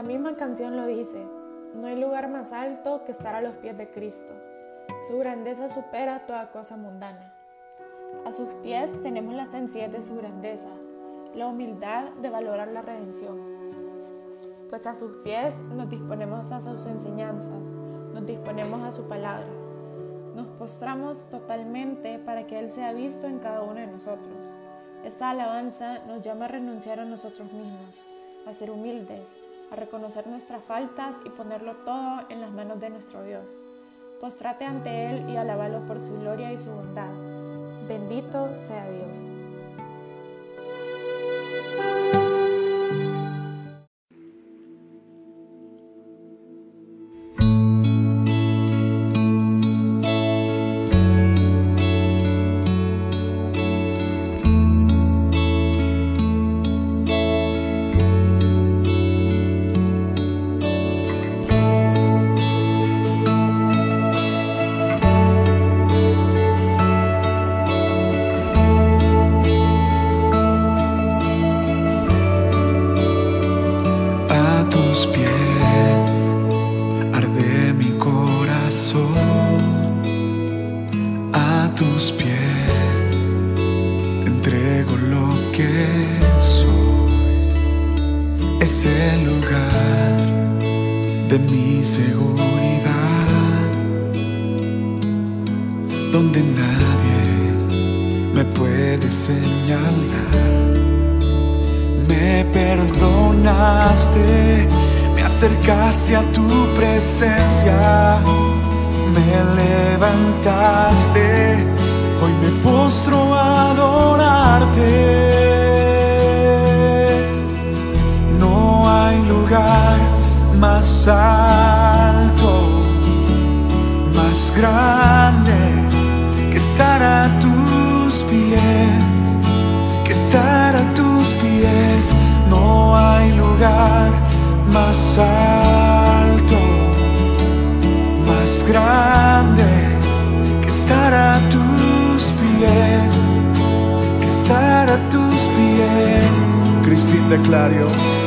la misma canción lo dice, no hay lugar más alto que estar a los pies de Cristo. Su grandeza supera toda cosa mundana. A sus pies tenemos la sencillez de su grandeza, la humildad de valorar la redención. Pues a sus pies nos disponemos a sus enseñanzas, nos disponemos a su palabra. Nos postramos totalmente para que Él sea visto en cada uno de nosotros. Esta alabanza nos llama a renunciar a nosotros mismos, a ser humildes, a reconocer nuestras faltas y ponerlo todo en las manos de nuestro Dios. Postrate ante Él y alabalo por su gloria y su bondad. Bendito sea Dios. Es el lugar de mi seguridad, donde nadie me puede señalar. Me perdonaste, acercaste a tu presencia, me levantaste, hoy me postro a adorarte. más alto, más grande que estar a tus pies, a tus pies. Clario.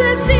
it the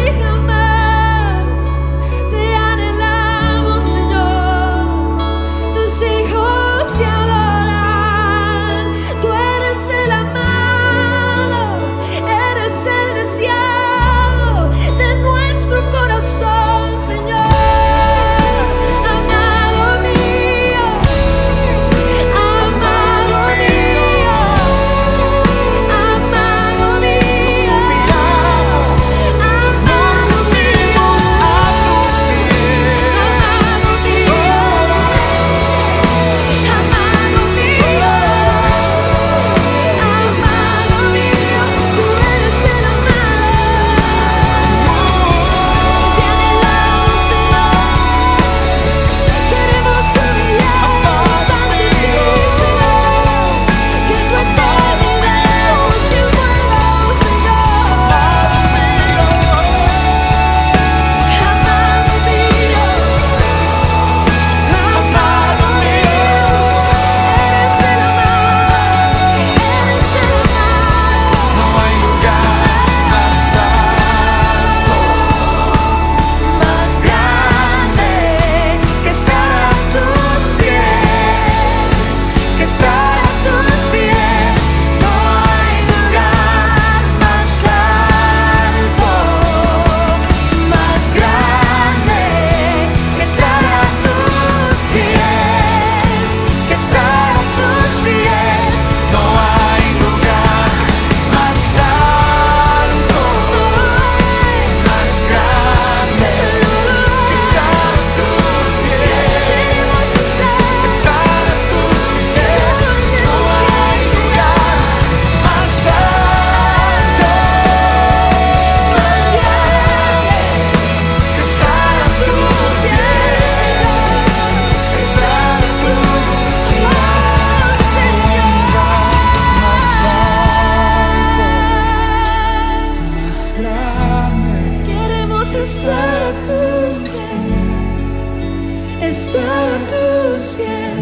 estar a tus pies, estar a tus pies.